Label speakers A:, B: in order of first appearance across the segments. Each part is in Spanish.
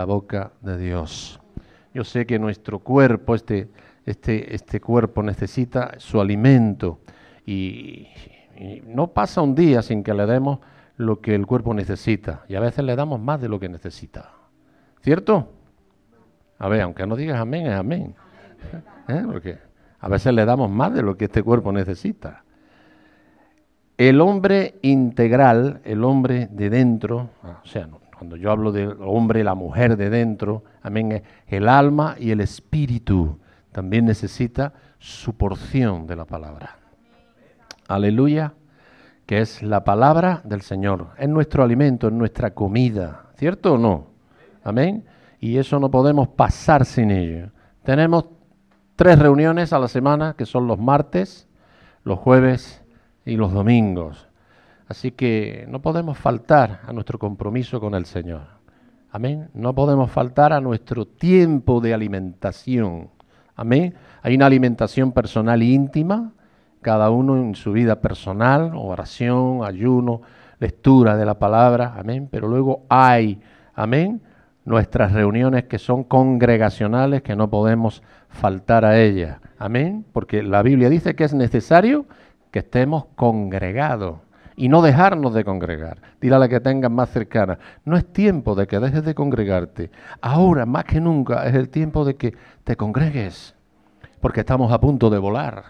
A: la boca de Dios. Yo sé que nuestro cuerpo, este, este, este cuerpo necesita su alimento y, no pasa un día sin que le demos lo que el cuerpo necesita y a veces le damos más de lo que necesita. ¿Cierto? A ver, aunque no digas amén, es amén. ¿Eh? Porque a veces le damos más de lo que este cuerpo necesita. El hombre integral, el hombre de dentro, o sea, cuando yo hablo del hombre, la mujer de dentro, amén, el alma y el espíritu también necesita su porción de la palabra. Aleluya, que es la palabra del Señor. Es nuestro alimento, es nuestra comida, ¿cierto o no? Amén. Y eso no podemos pasar sin ello. Tenemos tres reuniones a la semana, que son los martes, los jueves y los domingos. Así que no podemos faltar a nuestro compromiso con el Señor. Amén. No podemos faltar a nuestro tiempo de alimentación. Amén. Hay una alimentación personal íntima, cada uno en su vida personal, oración, ayuno, lectura de la palabra. Amén. Pero luego hay, amén, nuestras reuniones que son congregacionales, que no podemos faltar a ellas. Amén. Porque la Biblia dice que es necesario que estemos congregados y no dejarnos de congregar. Dile a la que tengas más cercana, no es tiempo de que dejes de congregarte. Ahora, más que nunca, es el tiempo de que te congregues, porque estamos a punto de volar.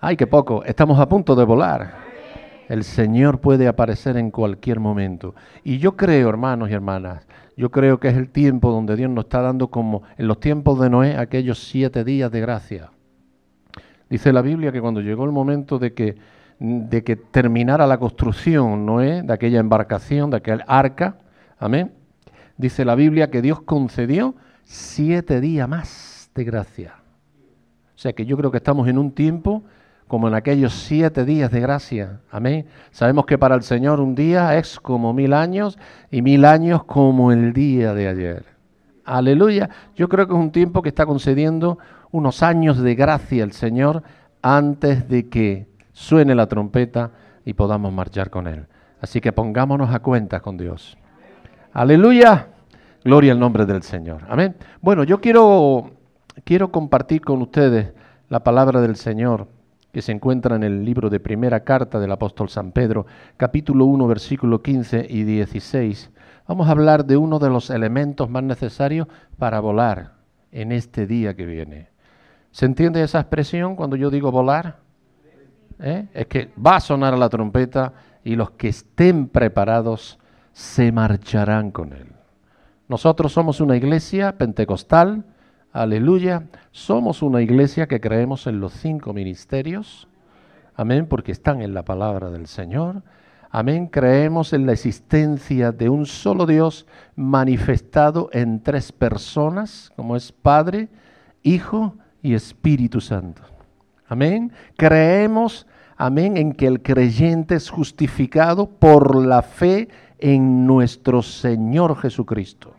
A: Ay, qué poco, estamos a punto de volar. El Señor puede aparecer en cualquier momento. Y yo creo, hermanos y hermanas, yo creo que es el tiempo donde Dios nos está dando como en los tiempos de Noé aquellos siete días de gracia. Dice la Biblia que cuando llegó el momento de que, de que terminara la construcción Noé, de aquella embarcación, de aquel arca, amén, dice la Biblia que Dios concedió siete días más de gracia. O sea que yo creo que estamos en un tiempo como en aquellos siete días de gracia. Amén. Sabemos que para el Señor un día es como mil años y mil años como el día de ayer. Aleluya. Yo creo que es un tiempo que está concediendo unos años de gracia el Señor antes de que suene la trompeta y podamos marchar con Él. Así que pongámonos a cuentas con Dios. Aleluya. Gloria al nombre del Señor. Amén. Bueno, yo quiero, quiero compartir con ustedes la palabra del Señor que se encuentra en el libro de primera carta del apóstol San Pedro, capítulo 1, versículo 15 y 16. Vamos a hablar de uno de los elementos más necesarios para volar en este día que viene. ¿Se entiende esa expresión cuando yo digo volar? ¿Eh? Es que va a sonar la trompeta y los que estén preparados se marcharán con él. Nosotros somos una iglesia pentecostal, Aleluya. Somos una iglesia que creemos en los cinco ministerios. Amén, porque están en la palabra del Señor. Amén, creemos en la existencia de un solo Dios manifestado en tres personas, como es Padre, Hijo y Espíritu Santo. Amén. Creemos, amén, en que el creyente es justificado por la fe en nuestro Señor Jesucristo.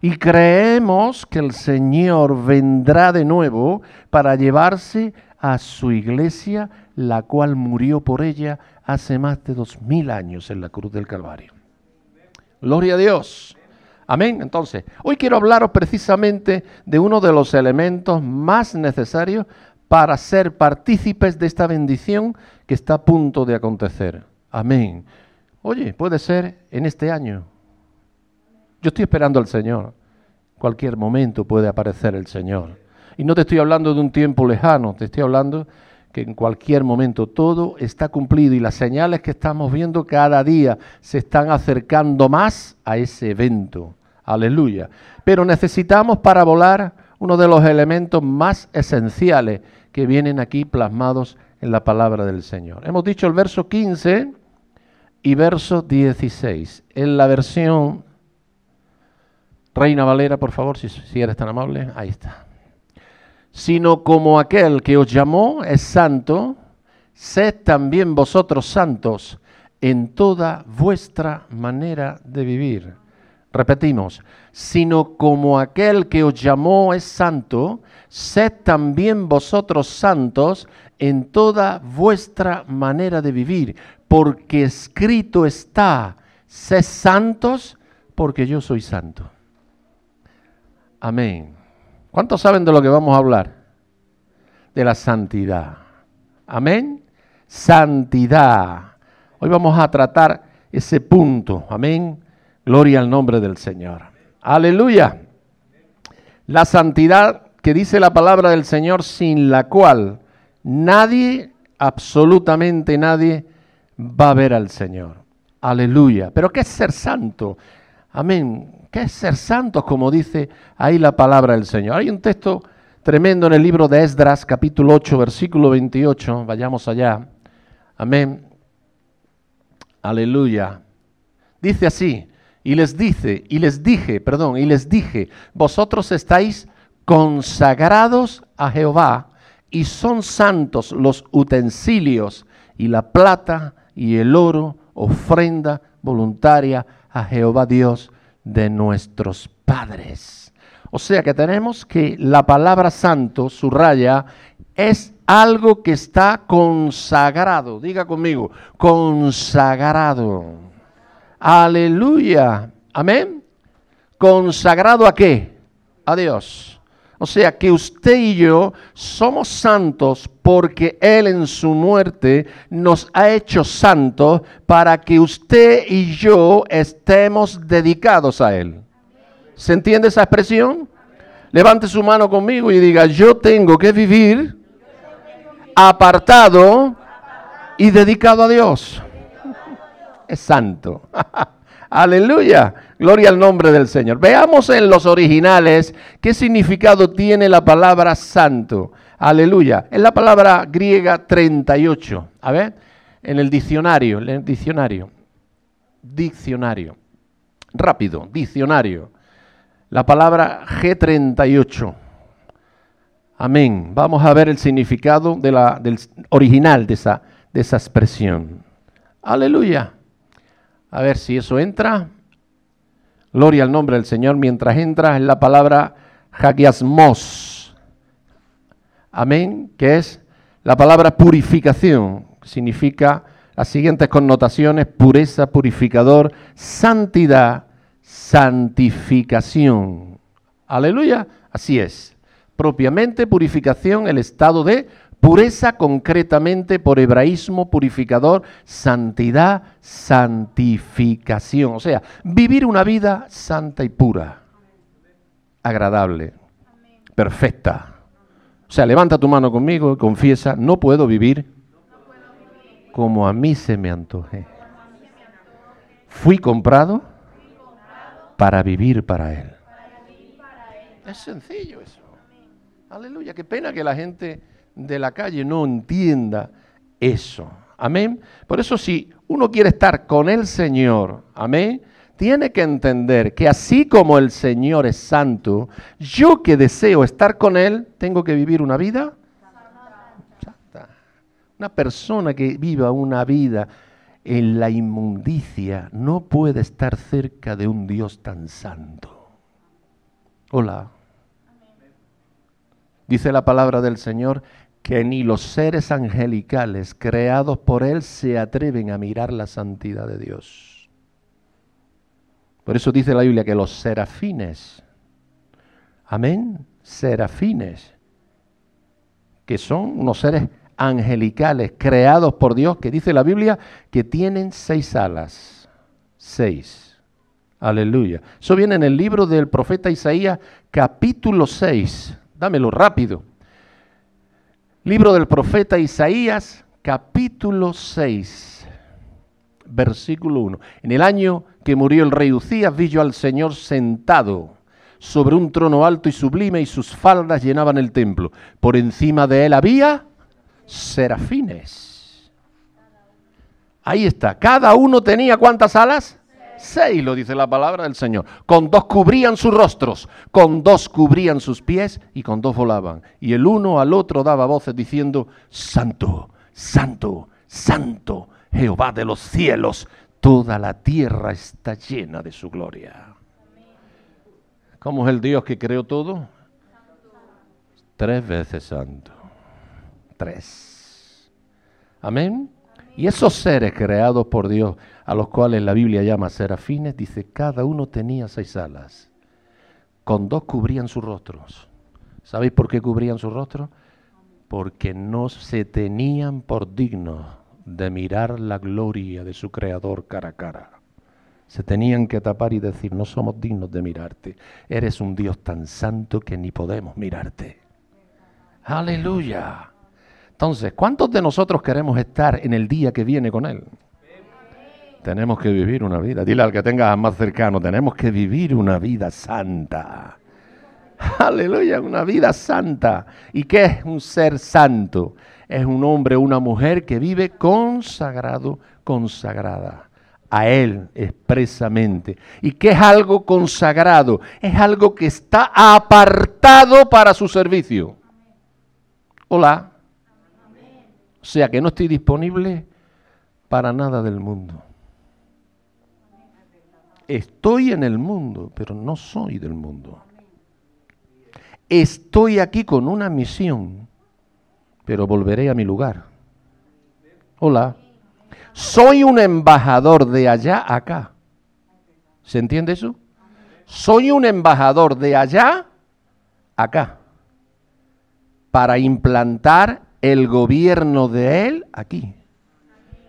A: Y creemos que el Señor vendrá de nuevo para llevarse a su iglesia, la cual murió por ella hace más de dos mil años en la cruz del Calvario. Gloria a Dios. Amén. Entonces, hoy quiero hablaros precisamente de uno de los elementos más necesarios para ser partícipes de esta bendición que está a punto de acontecer. Amén. Oye, puede ser en este año, yo estoy esperando al Señor. Cualquier momento puede aparecer el Señor. Y no te estoy hablando de un tiempo lejano, te estoy hablando que en cualquier momento todo está cumplido y las señales que estamos viendo cada día se están acercando más a ese evento. Aleluya. Pero necesitamos para volar uno de los elementos más esenciales que vienen aquí plasmados en la palabra del Señor. Hemos dicho el verso 15 y verso 16. En la versión Reina Valera, por favor, si, si eres tan amable. Ahí está. Sino como aquel que os llamó es santo, sed también vosotros santos en toda vuestra manera de vivir. Repetimos, sino como aquel que os llamó es santo, sed también vosotros santos en toda vuestra manera de vivir, porque escrito está, sed santos porque yo soy santo. Amén. ¿Cuántos saben de lo que vamos a hablar? De la santidad. Amén. Santidad. Hoy vamos a tratar ese punto. Amén. Gloria al nombre del Señor. Aleluya. La santidad que dice la palabra del Señor sin la cual nadie, absolutamente nadie, va a ver al Señor. Aleluya. Pero ¿qué es ser santo? Amén. ¿Qué es ser santo? Como dice ahí la palabra del Señor. Hay un texto tremendo en el libro de Esdras, capítulo 8, versículo 28. Vayamos allá. Amén. Aleluya. Dice así, y les dice, y les dije, perdón, y les dije, vosotros estáis consagrados a Jehová, y son santos los utensilios y la plata y el oro, ofrenda voluntaria a Jehová Dios de nuestros padres. O sea que tenemos que la palabra santo, subraya, es algo que está consagrado. Diga conmigo, consagrado. Aleluya. Amén. ¿Consagrado a qué? A Dios. O sea que usted y yo somos santos porque Él en su muerte nos ha hecho santos para que usted y yo estemos dedicados a Él. ¿Se entiende esa expresión? Levante su mano conmigo y diga, yo tengo que vivir apartado y dedicado a Dios. Santo. Aleluya. Gloria al nombre del Señor. Veamos en los originales qué significado tiene la palabra santo. Aleluya. Es la palabra griega 38. A ver, en el diccionario, en el diccionario. Diccionario. Rápido, diccionario. La palabra G38. Amén. Vamos a ver el significado del original de esa, de esa expresión. Aleluya. A ver si eso entra. Gloria al nombre del Señor. Mientras entra es la palabra hagiasmos. Amén. Que es la palabra purificación. Significa las siguientes connotaciones. Pureza, purificador, santidad, santificación. Aleluya. Así es. Propiamente purificación, el estado de Pureza concretamente por hebraísmo purificador, santidad, santificación. O sea, vivir una vida santa y pura, agradable, perfecta. O sea, levanta tu mano conmigo y confiesa, no puedo vivir como a mí se me antoje. Fui comprado para vivir para Él. Es sencillo eso. Aleluya, qué pena que la gente de la calle no entienda eso. Amén. Por eso si uno quiere estar con el Señor, amén, tiene que entender que así como el Señor es santo, yo que deseo estar con Él, tengo que vivir una vida santa. Una persona que viva una vida en la inmundicia no puede estar cerca de un Dios tan santo. Hola. Dice la palabra del Señor que ni los seres angelicales creados por Él se atreven a mirar la santidad de Dios. Por eso dice la Biblia que los serafines, amén, serafines, que son unos seres angelicales creados por Dios, que dice la Biblia que tienen seis alas, seis. Aleluya. Eso viene en el libro del profeta Isaías, capítulo 6. Dámelo rápido. Libro del profeta Isaías, capítulo 6, versículo 1. En el año que murió el rey Ucías, vi yo al Señor sentado sobre un trono alto y sublime, y sus faldas llenaban el templo. Por encima de él había serafines. Ahí está. Cada uno tenía cuántas alas? Seis, lo dice la palabra del Señor. Con dos cubrían sus rostros, con dos cubrían sus pies y con dos volaban. Y el uno al otro daba voces diciendo, Santo, Santo, Santo, Jehová de los cielos, toda la tierra está llena de su gloria. ¿Cómo es el Dios que creó todo? Tres veces santo. Tres. Amén. Y esos seres creados por Dios, a los cuales la Biblia llama serafines, dice, cada uno tenía seis alas. Con dos cubrían sus rostros. ¿Sabéis por qué cubrían sus rostros? Porque no se tenían por dignos de mirar la gloria de su Creador cara a cara. Se tenían que tapar y decir, no somos dignos de mirarte. Eres un Dios tan santo que ni podemos mirarte. Aleluya. Entonces, ¿cuántos de nosotros queremos estar en el día que viene con Él? Tenemos que vivir una vida. Dile al que tengas más cercano, tenemos que vivir una vida santa. Aleluya, una vida santa. ¿Y qué es un ser santo? Es un hombre una mujer que vive consagrado, consagrada a Él expresamente. ¿Y qué es algo consagrado? Es algo que está apartado para su servicio. Hola. O sea que no estoy disponible para nada del mundo. Estoy en el mundo, pero no soy del mundo. Estoy aquí con una misión, pero volveré a mi lugar. Hola. Soy un embajador de allá acá. ¿Se entiende eso? Soy un embajador de allá acá para implantar el gobierno de Él aquí.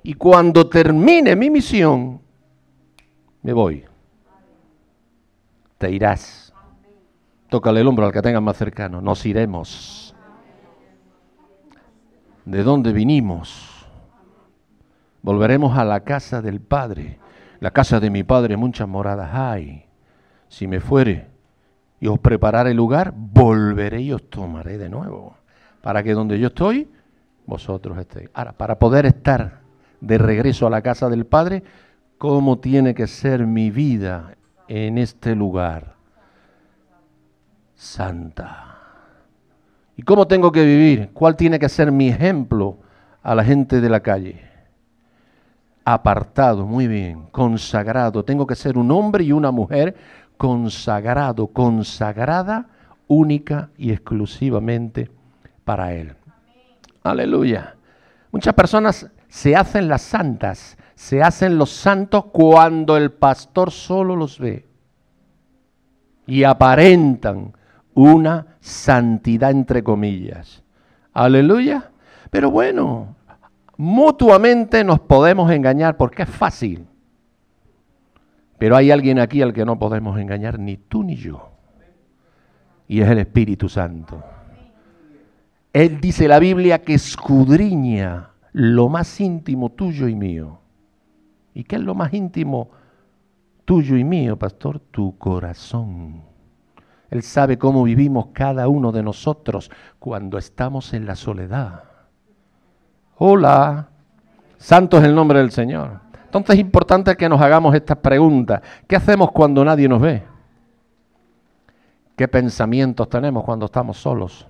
A: Y cuando termine mi misión, me voy. Te irás. Tócale el hombro al que tengas más cercano. Nos iremos. ¿De dónde vinimos? Volveremos a la casa del Padre. La casa de mi Padre muchas moradas hay. Si me fuere y os prepararé lugar, volveré y os tomaré de nuevo para que donde yo estoy, vosotros estéis. Ahora, para poder estar de regreso a la casa del Padre, ¿cómo tiene que ser mi vida en este lugar? Santa. ¿Y cómo tengo que vivir? ¿Cuál tiene que ser mi ejemplo a la gente de la calle? Apartado, muy bien, consagrado. Tengo que ser un hombre y una mujer consagrado, consagrada única y exclusivamente para Él. Aleluya. Muchas personas se hacen las santas, se hacen los santos cuando el pastor solo los ve y aparentan una santidad entre comillas. Aleluya. Pero bueno, mutuamente nos podemos engañar porque es fácil. Pero hay alguien aquí al que no podemos engañar, ni tú ni yo. Y es el Espíritu Santo. Él dice la Biblia que escudriña lo más íntimo tuyo y mío. ¿Y qué es lo más íntimo tuyo y mío, pastor? Tu corazón. Él sabe cómo vivimos cada uno de nosotros cuando estamos en la soledad. Hola, santo es el nombre del Señor. Entonces es importante que nos hagamos estas preguntas. ¿Qué hacemos cuando nadie nos ve? ¿Qué pensamientos tenemos cuando estamos solos?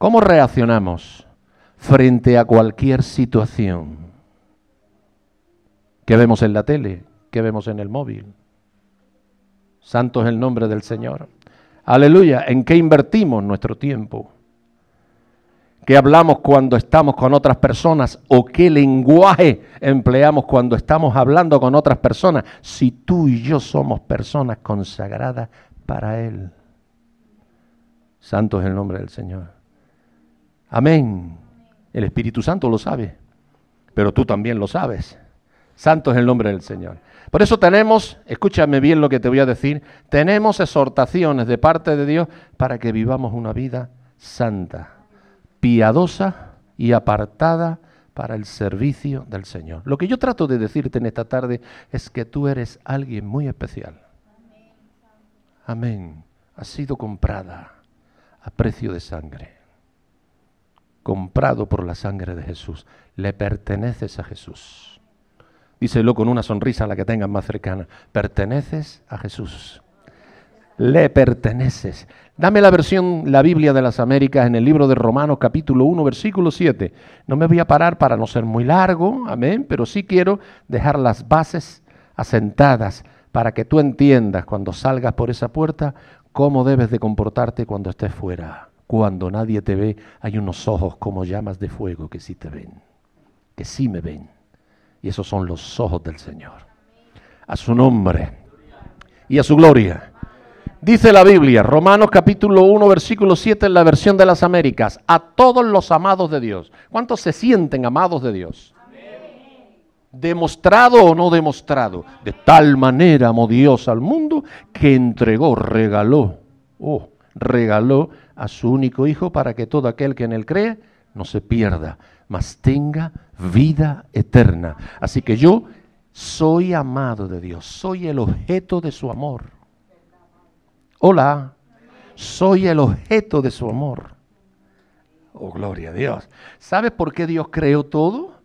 A: ¿Cómo reaccionamos frente a cualquier situación? ¿Qué vemos en la tele? ¿Qué vemos en el móvil? Santo es el nombre del Señor. Aleluya. ¿En qué invertimos nuestro tiempo? ¿Qué hablamos cuando estamos con otras personas? ¿O qué lenguaje empleamos cuando estamos hablando con otras personas? Si tú y yo somos personas consagradas para Él. Santo es el nombre del Señor. Amén. El Espíritu Santo lo sabe, pero tú también lo sabes. Santo es el nombre del Señor. Por eso tenemos, escúchame bien lo que te voy a decir, tenemos exhortaciones de parte de Dios para que vivamos una vida santa, piadosa y apartada para el servicio del Señor. Lo que yo trato de decirte en esta tarde es que tú eres alguien muy especial. Amén. Has sido comprada a precio de sangre comprado por la sangre de Jesús. Le perteneces a Jesús. Díselo con una sonrisa a la que tengas más cercana. Perteneces a Jesús. Le perteneces. Dame la versión, la Biblia de las Américas en el libro de Romanos capítulo 1 versículo 7. No me voy a parar para no ser muy largo, amén, pero sí quiero dejar las bases asentadas para que tú entiendas cuando salgas por esa puerta cómo debes de comportarte cuando estés fuera. Cuando nadie te ve, hay unos ojos como llamas de fuego que sí te ven. que sí me ven. Y esos son los ojos del Señor. A su nombre y a su gloria. Dice la Biblia, Romanos capítulo 1, versículo 7 en la versión de las Américas, a todos los amados de Dios. ¿Cuántos se sienten amados de Dios? Demostrado o no demostrado. De tal manera amó Dios al mundo que entregó, regaló, oh, regaló a su único Hijo para que todo aquel que en él cree no se pierda, mas tenga vida eterna. Así que yo soy amado de Dios, soy el objeto de su amor. Hola, soy el objeto de su amor. Oh, gloria a Dios. ¿Sabes por qué Dios creó todo?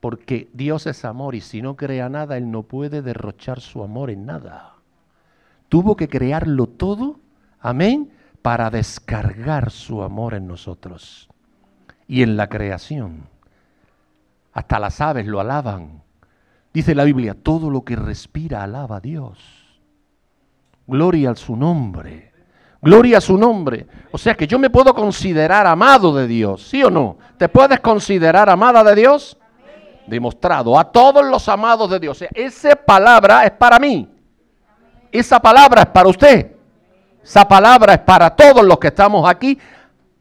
A: Porque Dios es amor y si no crea nada, Él no puede derrochar su amor en nada. Tuvo que crearlo todo, amén, para descargar su amor en nosotros y en la creación. Hasta las aves lo alaban. Dice la Biblia, todo lo que respira alaba a Dios. Gloria a su nombre. Gloria a su nombre. O sea que yo me puedo considerar amado de Dios, ¿sí o no? ¿Te puedes considerar amada de Dios? Demostrado a todos los amados de Dios. Esa palabra es para mí. Esa palabra es para usted. Esa palabra es para todos los que estamos aquí,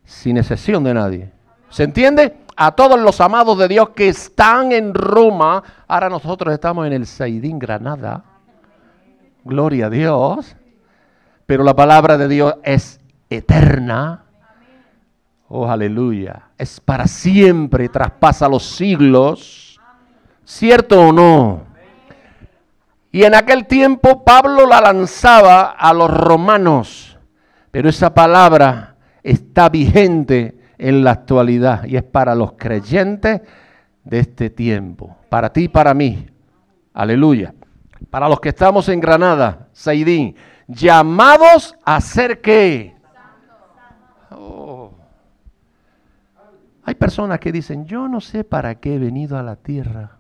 A: sin excepción de nadie. ¿Se entiende? A todos los amados de Dios que están en Roma. Ahora nosotros estamos en el Saidín, Granada. Gloria a Dios. Pero la palabra de Dios es eterna. Oh, aleluya. Es para siempre, traspasa los siglos. ¿Cierto o no? Y en aquel tiempo Pablo la lanzaba a los romanos. Pero esa palabra está vigente en la actualidad y es para los creyentes de este tiempo, para ti y para mí. Aleluya. Para los que estamos en Granada, Saidín, llamados a ser qué? Oh. Hay personas que dicen, yo no sé para qué he venido a la tierra.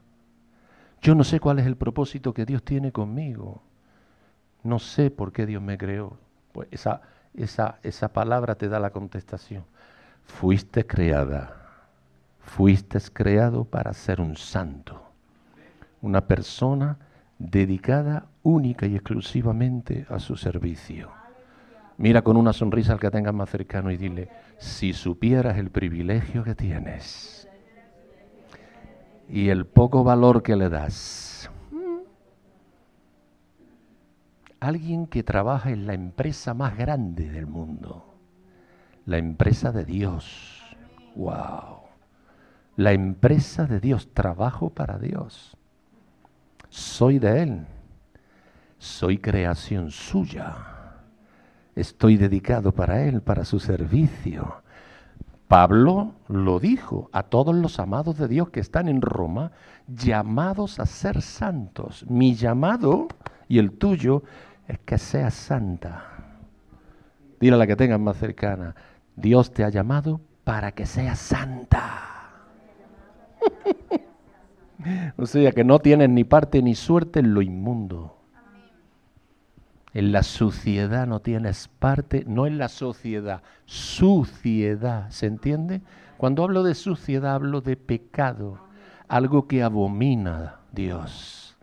A: Yo no sé cuál es el propósito que Dios tiene conmigo. No sé por qué Dios me creó. Pues esa, esa, esa palabra te da la contestación. Fuiste creada, fuiste creado para ser un santo, una persona dedicada única y exclusivamente a su servicio. Mira con una sonrisa al que tengas más cercano y dile, si supieras el privilegio que tienes y el poco valor que le das, alguien que trabaja en la empresa más grande del mundo, la empresa de Dios. Wow. La empresa de Dios, trabajo para Dios. Soy de Él. Soy creación suya. Estoy dedicado para Él, para su servicio. Pablo lo dijo a todos los amados de Dios que están en Roma, llamados a ser santos. Mi llamado y el tuyo es que seas santa. Dile a la que tengas más cercana, Dios te ha llamado para que seas santa. o sea que no tienes ni parte ni suerte en lo inmundo. En la suciedad no tienes parte, no en la sociedad, suciedad, ¿se entiende? Cuando hablo de suciedad hablo de pecado, algo que abomina Dios.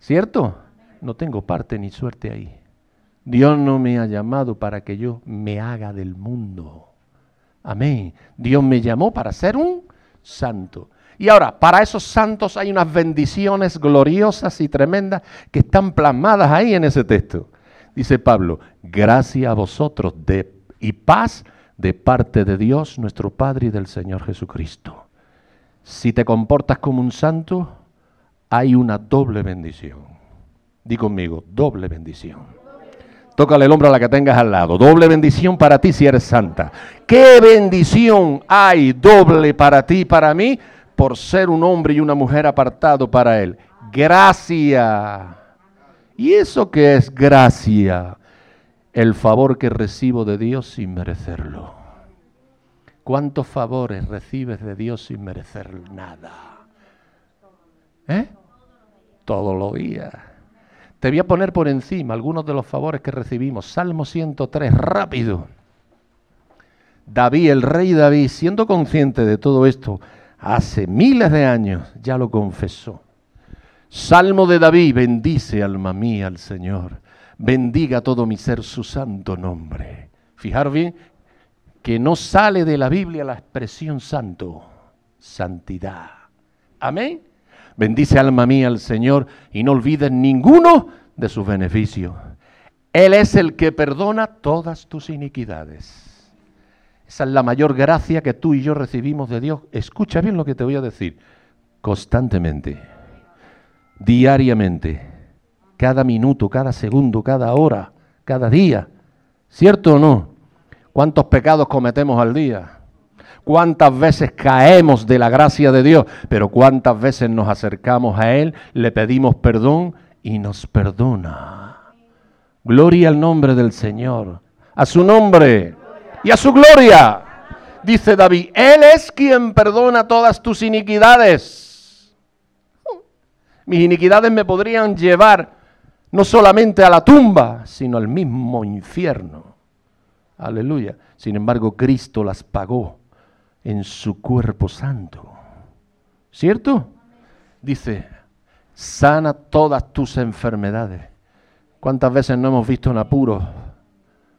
A: ¿Cierto? No tengo parte ni suerte ahí. Dios no me ha llamado para que yo me haga del mundo. Amén. Dios me llamó para ser un santo. Y ahora, para esos santos hay unas bendiciones gloriosas y tremendas que están plasmadas ahí en ese texto. Dice Pablo, gracias a vosotros y paz de parte de Dios nuestro Padre y del Señor Jesucristo. Si te comportas como un santo, hay una doble bendición. Di conmigo, doble bendición. Tócale el hombro a la que tengas al lado. Doble bendición para ti si eres santa. ¿Qué bendición hay doble para ti y para mí por ser un hombre y una mujer apartado para Él? Gracia. ¿Y eso qué es gracia? El favor que recibo de Dios sin merecerlo. ¿Cuántos favores recibes de Dios sin merecer nada? ¿Eh? Todos los días. Te voy a poner por encima algunos de los favores que recibimos. Salmo 103, rápido. David, el rey David, siendo consciente de todo esto, hace miles de años ya lo confesó. Salmo de David, bendice alma mía al Señor, bendiga todo mi ser su santo nombre. Fijar bien que no sale de la Biblia la expresión santo, santidad. Amén. Bendice alma mía al Señor y no olvides ninguno de sus beneficios. Él es el que perdona todas tus iniquidades. Esa es la mayor gracia que tú y yo recibimos de Dios. Escucha bien lo que te voy a decir. Constantemente, diariamente, cada minuto, cada segundo, cada hora, cada día. ¿Cierto o no? ¿Cuántos pecados cometemos al día? ¿Cuántas veces caemos de la gracia de Dios? Pero ¿cuántas veces nos acercamos a Él, le pedimos perdón y nos perdona? Gloria al nombre del Señor, a su nombre y a su gloria. Dice David, Él es quien perdona todas tus iniquidades. Mis iniquidades me podrían llevar no solamente a la tumba, sino al mismo infierno. Aleluya. Sin embargo, Cristo las pagó en su cuerpo santo. ¿Cierto? Dice, sana todas tus enfermedades. ¿Cuántas veces no hemos visto en apuros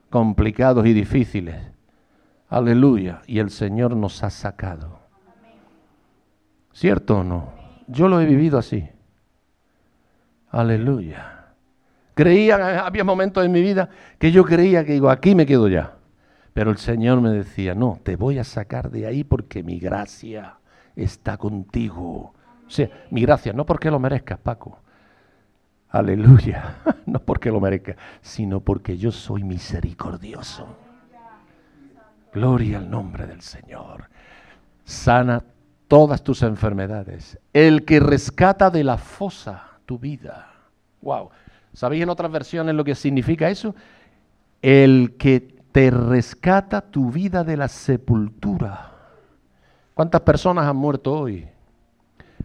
A: complicados y difíciles? Aleluya. Y el Señor nos ha sacado. ¿Cierto o no? Yo lo he vivido así. Aleluya. Creía, había momentos en mi vida que yo creía que digo, aquí me quedo ya. Pero el Señor me decía, no, te voy a sacar de ahí porque mi gracia está contigo. O sea, mi gracia, no porque lo merezcas, Paco. Aleluya. No porque lo merezca, sino porque yo soy misericordioso. Gloria al nombre del Señor. Sana todas tus enfermedades. El que rescata de la fosa tu vida. Wow. ¿Sabéis en otras versiones lo que significa eso? El que te rescata tu vida de la sepultura. ¿Cuántas personas han muerto hoy?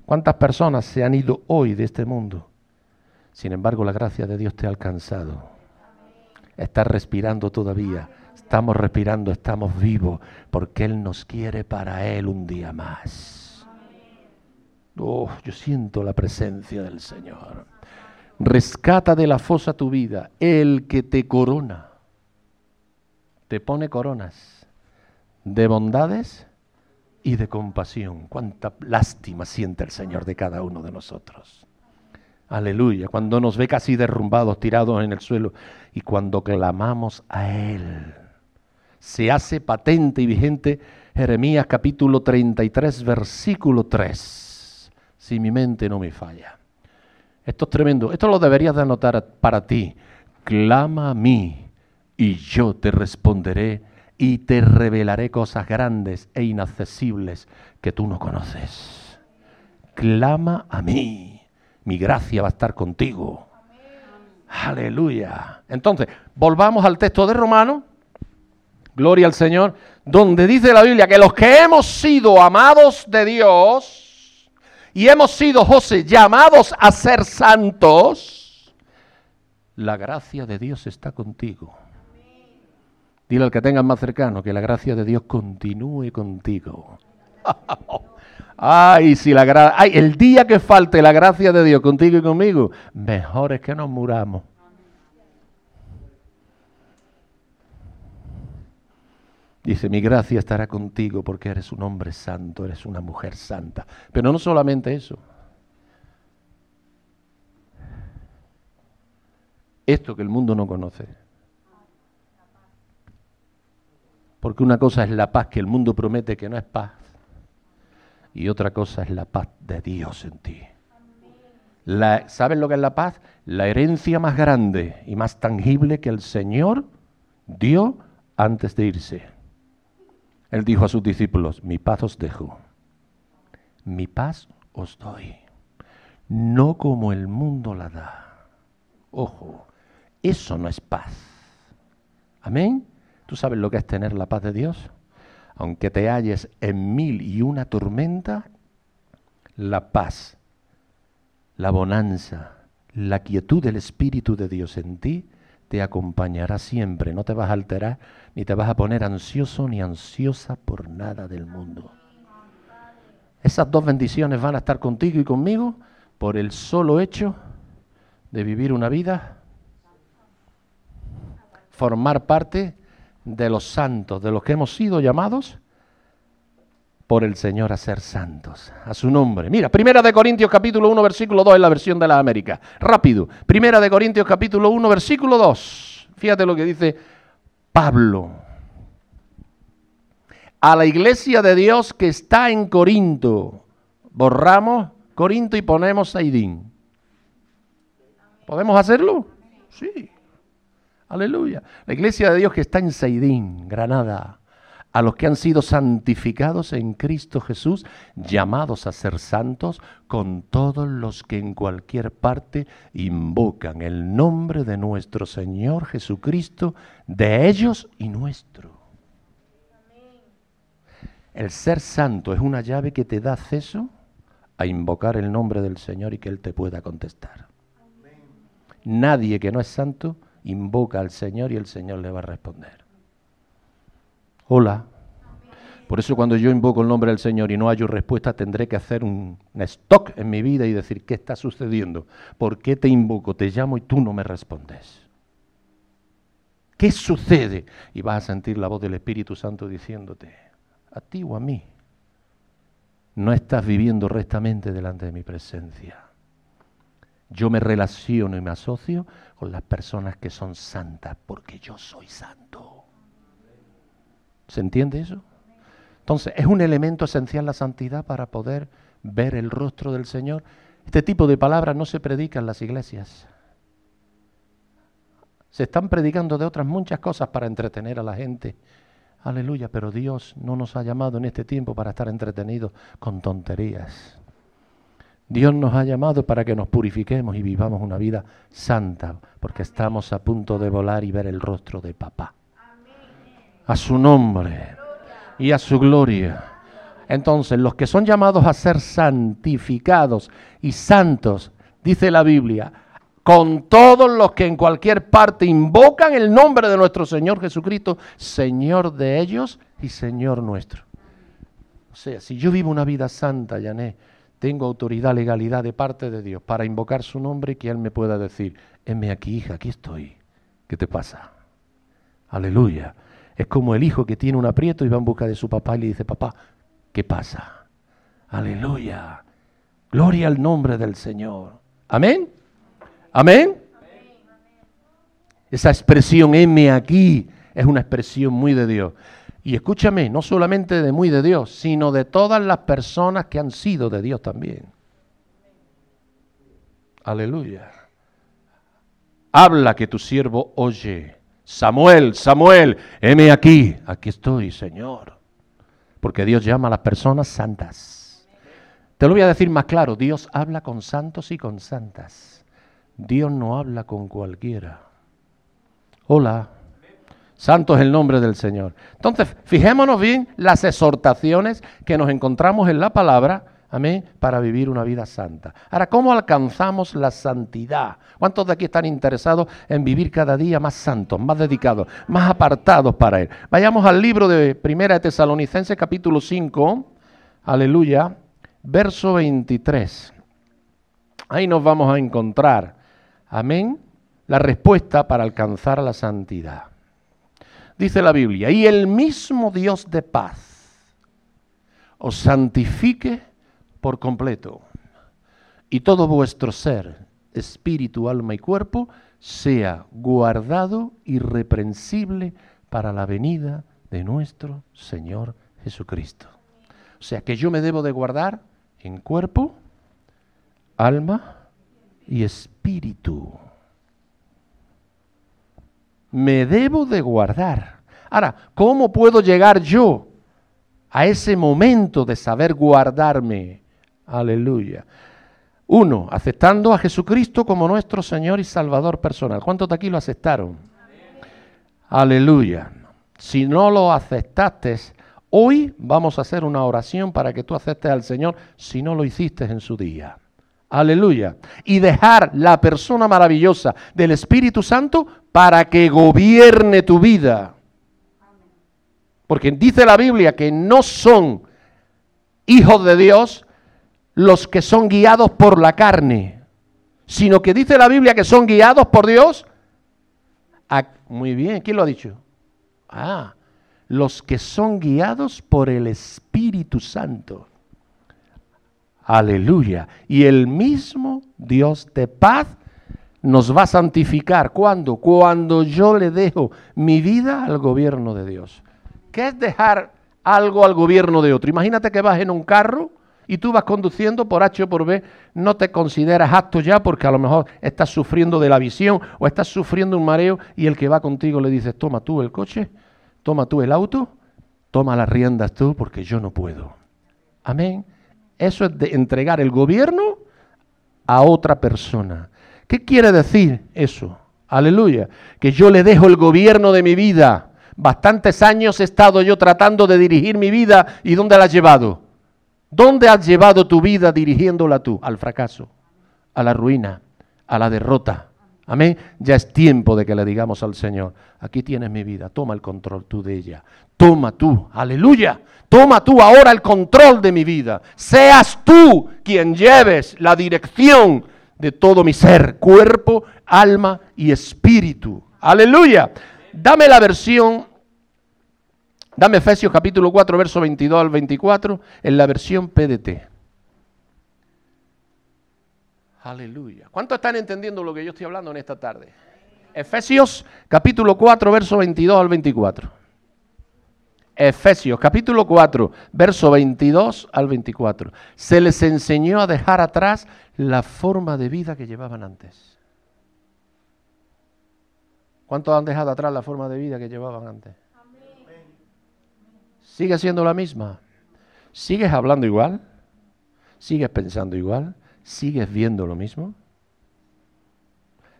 A: ¿Cuántas personas se han ido hoy de este mundo? Sin embargo, la gracia de Dios te ha alcanzado. Estás respirando todavía. Estamos respirando, estamos vivos, porque Él nos quiere para Él un día más. Oh, yo siento la presencia del Señor. Rescata de la fosa tu vida, el que te corona te pone coronas de bondades y de compasión. Cuánta lástima siente el Señor de cada uno de nosotros. Aleluya, cuando nos ve casi derrumbados, tirados en el suelo y cuando clamamos a Él. Se hace patente y vigente Jeremías capítulo 33, versículo 3. Si mi mente no me falla. Esto es tremendo. Esto lo deberías de anotar para ti. Clama a mí y yo te responderé y te revelaré cosas grandes e inaccesibles que tú no conoces. Clama a mí, mi gracia va a estar contigo. Aleluya. Entonces, volvamos al texto de Romano, gloria al Señor, donde dice la Biblia que los que hemos sido amados de Dios y hemos sido, José, llamados a ser santos, la gracia de Dios está contigo. Dile al que tengas más cercano que la gracia de Dios continúe contigo. Ay, si la gra Ay, el día que falte la gracia de Dios contigo y conmigo, mejor es que nos muramos. Dice, mi gracia estará contigo porque eres un hombre santo, eres una mujer santa. Pero no solamente eso. Esto que el mundo no conoce. Porque una cosa es la paz que el mundo promete que no es paz. Y otra cosa es la paz de Dios en ti. La, ¿Saben lo que es la paz? La herencia más grande y más tangible que el Señor dio antes de irse. Él dijo a sus discípulos, mi paz os dejo, mi paz os doy, no como el mundo la da. Ojo, eso no es paz. Amén. ¿Tú sabes lo que es tener la paz de Dios? Aunque te halles en mil y una tormenta, la paz, la bonanza, la quietud del Espíritu de Dios en ti te acompañará siempre. No te vas a alterar ni te vas a poner ansioso ni ansiosa por nada del mundo. Esas dos bendiciones van a estar contigo y conmigo por el solo hecho de vivir una vida, formar parte de los santos, de los que hemos sido llamados por el Señor a ser santos, a su nombre. Mira, Primera de Corintios capítulo 1 versículo 2 es la versión de la América. Rápido. Primera de Corintios capítulo 1 versículo 2. Fíjate lo que dice Pablo. A la iglesia de Dios que está en Corinto. Borramos Corinto y ponemos Saidín. ¿Podemos hacerlo? Sí. Aleluya. La iglesia de Dios que está en Saidín, Granada, a los que han sido santificados en Cristo Jesús, llamados a ser santos, con todos los que en cualquier parte invocan el nombre de nuestro Señor Jesucristo, de ellos y nuestro. El ser santo es una llave que te da acceso a invocar el nombre del Señor y que Él te pueda contestar. Nadie que no es santo invoca al Señor y el Señor le va a responder. Hola. Por eso cuando yo invoco el nombre del Señor y no hallo respuesta, tendré que hacer un, stock en mi vida y decir, ¿qué está sucediendo? ¿Por qué te invoco, te llamo y tú no me respondes? ¿Qué sucede? Y vas a sentir la voz del Espíritu Santo diciéndote, a ti o a mí, no estás viviendo rectamente delante de mi presencia. Yo me relaciono y me asocio con las personas que son santas porque yo soy santo. ¿Se entiende eso? Entonces, es un elemento esencial la santidad para poder ver el rostro del Señor. Este tipo de palabras no se predica en las iglesias. Se están predicando de otras muchas cosas para entretener a la gente. Aleluya, pero Dios no nos ha llamado en este tiempo para estar entretenidos con tonterías. Dios nos ha llamado para que nos purifiquemos y vivamos una vida santa, porque estamos a punto de volar y ver el rostro de papá. A su nombre y a su gloria. Entonces, los que son llamados a ser santificados y santos, dice la Biblia, con todos los que en cualquier parte invocan el nombre de nuestro Señor Jesucristo, Señor de ellos y Señor nuestro. O sea, si yo vivo una vida santa, Yané, tengo autoridad, legalidad de parte de Dios para invocar su nombre y que Él me pueda decir, heme aquí, hija, aquí estoy. ¿Qué te pasa? Aleluya. Es como el hijo que tiene un aprieto y va en busca de su papá y le dice, papá, ¿qué pasa? Aleluya. Gloria al nombre del Señor. Amén. Amén. Esa expresión, heme aquí, es una expresión muy de Dios. Y escúchame, no solamente de muy de Dios, sino de todas las personas que han sido de Dios también. Aleluya. Habla que tu siervo oye. Samuel, Samuel, heme aquí. Aquí estoy, Señor. Porque Dios llama a las personas santas. Te lo voy a decir más claro. Dios habla con santos y con santas. Dios no habla con cualquiera. Hola. Santo es el nombre del Señor. Entonces, fijémonos bien las exhortaciones que nos encontramos en la palabra, amén, para vivir una vida santa. Ahora, ¿cómo alcanzamos la santidad? ¿Cuántos de aquí están interesados en vivir cada día más santos, más dedicados, más apartados para Él? Vayamos al libro de Primera de Tesalonicenses, capítulo 5, aleluya, verso 23. Ahí nos vamos a encontrar, amén, la respuesta para alcanzar la santidad dice la Biblia, y el mismo Dios de paz os santifique por completo, y todo vuestro ser, espíritu, alma y cuerpo, sea guardado irreprensible para la venida de nuestro Señor Jesucristo. O sea que yo me debo de guardar en cuerpo, alma y espíritu me debo de guardar. Ahora, ¿cómo puedo llegar yo a ese momento de saber guardarme? Aleluya. Uno, aceptando a Jesucristo como nuestro Señor y Salvador personal. ¿Cuántos de aquí lo aceptaron? Aleluya. Si no lo aceptaste, hoy vamos a hacer una oración para que tú aceptes al Señor si no lo hiciste en su día. Aleluya. Y dejar la persona maravillosa del Espíritu Santo para que gobierne tu vida. Porque dice la Biblia que no son hijos de Dios los que son guiados por la carne, sino que dice la Biblia que son guiados por Dios. muy bien, ¿quién lo ha dicho? Ah, los que son guiados por el Espíritu Santo. Aleluya. Y el mismo Dios de paz nos va a santificar. ¿Cuándo? Cuando yo le dejo mi vida al gobierno de Dios. ¿Qué es dejar algo al gobierno de otro? Imagínate que vas en un carro y tú vas conduciendo por H o por B, no te consideras apto ya porque a lo mejor estás sufriendo de la visión o estás sufriendo un mareo y el que va contigo le dices, toma tú el coche toma tú el auto, toma las riendas tú porque yo no puedo. Amén. Eso es de entregar el gobierno a otra persona. ¿Qué quiere decir eso? Aleluya. Que yo le dejo el gobierno de mi vida. Bastantes años he estado yo tratando de dirigir mi vida y ¿dónde la has llevado? ¿Dónde has llevado tu vida dirigiéndola tú? Al fracaso, a la ruina, a la derrota. Amén. Ya es tiempo de que le digamos al Señor, aquí tienes mi vida, toma el control tú de ella. Toma tú, aleluya. Toma tú ahora el control de mi vida. Seas tú quien lleves la dirección de todo mi ser, cuerpo, alma y espíritu. Aleluya. Dame la versión, dame Efesios capítulo 4, verso 22 al 24, en la versión PDT. Aleluya. ¿Cuántos están entendiendo lo que yo estoy hablando en esta tarde? Efesios capítulo 4, verso 22 al 24. Efesios capítulo 4, verso 22 al 24. Se les enseñó a dejar atrás la forma de vida que llevaban antes. ¿Cuántos han dejado atrás la forma de vida que llevaban antes? ¿Sigue siendo la misma? ¿Sigues hablando igual? ¿Sigues pensando igual? ¿Sigues viendo lo mismo?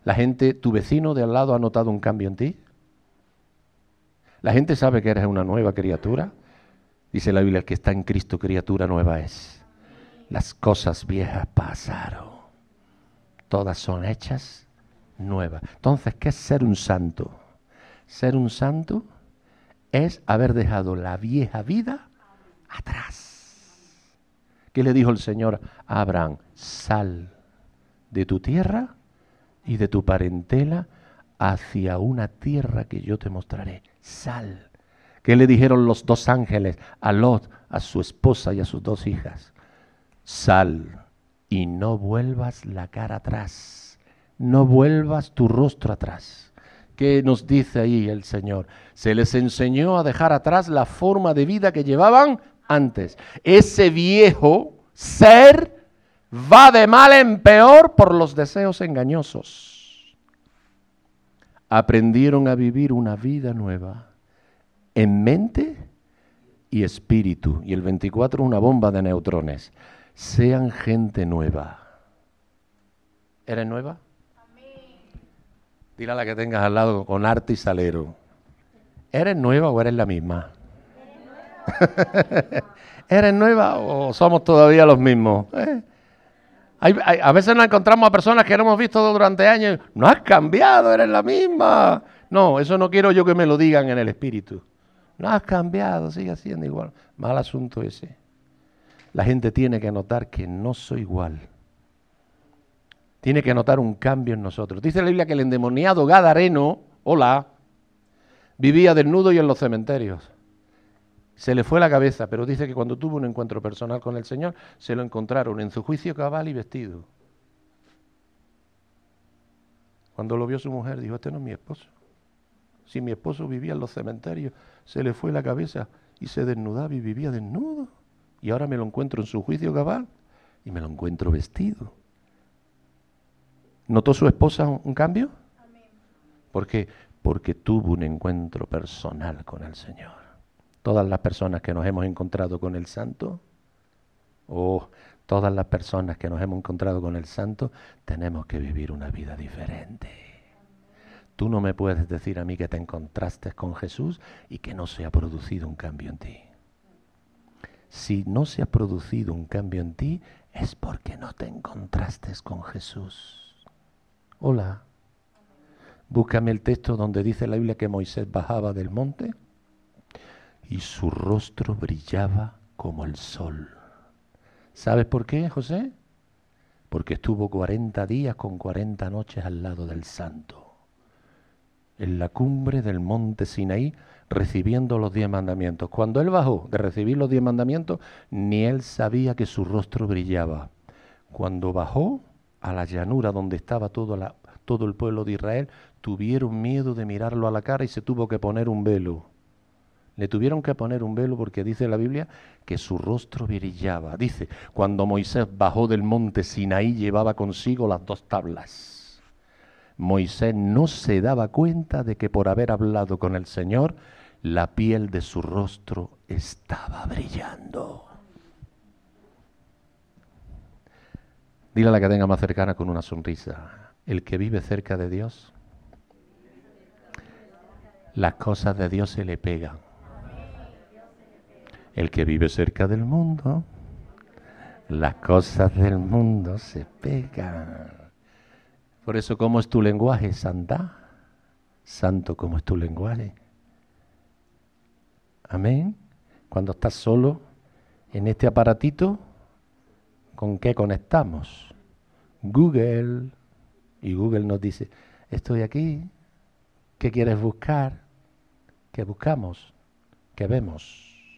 A: ¿La gente, tu vecino de al lado ha notado un cambio en ti? ¿La gente sabe que eres una nueva criatura? Dice la Biblia, el que está en Cristo criatura nueva es. Las cosas viejas pasaron. Todas son hechas nuevas. Entonces, ¿qué es ser un santo? Ser un santo es haber dejado la vieja vida atrás. ¿Qué le dijo el Señor a Abraham? Sal de tu tierra y de tu parentela hacia una tierra que yo te mostraré. Sal. ¿Qué le dijeron los dos ángeles a Lot, a su esposa y a sus dos hijas? Sal y no vuelvas la cara atrás. No vuelvas tu rostro atrás. ¿Qué nos dice ahí el Señor? Se les enseñó a dejar atrás la forma de vida que llevaban antes. Ese viejo ser va de mal en peor por los deseos engañosos. Aprendieron a vivir una vida nueva en mente y espíritu. Y el 24 una bomba de neutrones. Sean gente nueva. ¿Eres nueva? Dile la que tengas al lado con arte y salero. ¿Eres nueva o eres la misma? ¿Eres nueva o somos todavía los mismos? ¿Eh? a veces nos encontramos a personas que no hemos visto durante años. No has cambiado, eres la misma. No, eso no quiero yo que me lo digan en el espíritu. No has cambiado, sigue siendo igual. Mal asunto ese. La gente tiene que notar que no soy igual. Tiene que notar un cambio en nosotros. Dice la Biblia que el endemoniado Gadareno, hola, vivía desnudo y en los cementerios se le fue la cabeza, pero dice que cuando tuvo un encuentro personal con el Señor, se lo encontraron en su juicio cabal y vestido. Cuando lo vio su mujer, dijo, este no es mi esposo. Si mi esposo vivía en los cementerios, se le fue la cabeza y se desnudaba y vivía desnudo. Y ahora me lo encuentro en su juicio cabal y me lo encuentro vestido. ¿Notó su esposa un, cambio? ¿Por qué? Porque tuvo un encuentro personal con el Señor todas las personas que nos hemos encontrado con el Santo, o oh, todas las personas que nos hemos encontrado con el Santo, tenemos que vivir una vida diferente. Tú no me puedes decir a mí que te encontraste con Jesús y que no se ha producido un cambio en ti. Si no se ha producido un cambio en ti, es porque no te encontraste con Jesús. Hola. Búscame el texto donde dice la Biblia que Moisés bajaba del monte y su rostro brillaba como el sol. ¿Sabes por qué, José? Porque estuvo 40 días con 40 noches al lado del santo, en la cumbre del monte Sinaí, recibiendo los diez mandamientos. Cuando él bajó de recibir los diez mandamientos, ni él sabía que su rostro brillaba. Cuando bajó a la llanura donde estaba todo, el pueblo de Israel, tuvieron miedo de mirarlo a la cara y se tuvo que poner un velo. Le tuvieron que poner un velo porque dice la Biblia que su rostro brillaba. Dice, cuando Moisés bajó del monte Sinaí llevaba consigo las dos tablas. Moisés no se daba cuenta de que por haber hablado con el Señor, la piel de su rostro estaba brillando. Dile a la que tenga más cercana con una sonrisa, el que vive cerca de Dios, las cosas de Dios se le pegan. El que vive cerca del mundo, las cosas del mundo se pegan. Por eso, ¿cómo es tu lenguaje, Santa? Santo, ¿cómo es tu lenguaje? Amén. Cuando estás solo en este aparatito, ¿con qué conectamos? Google. Y Google nos dice, estoy aquí, ¿qué quieres buscar? ¿Qué buscamos? ¿Qué vemos?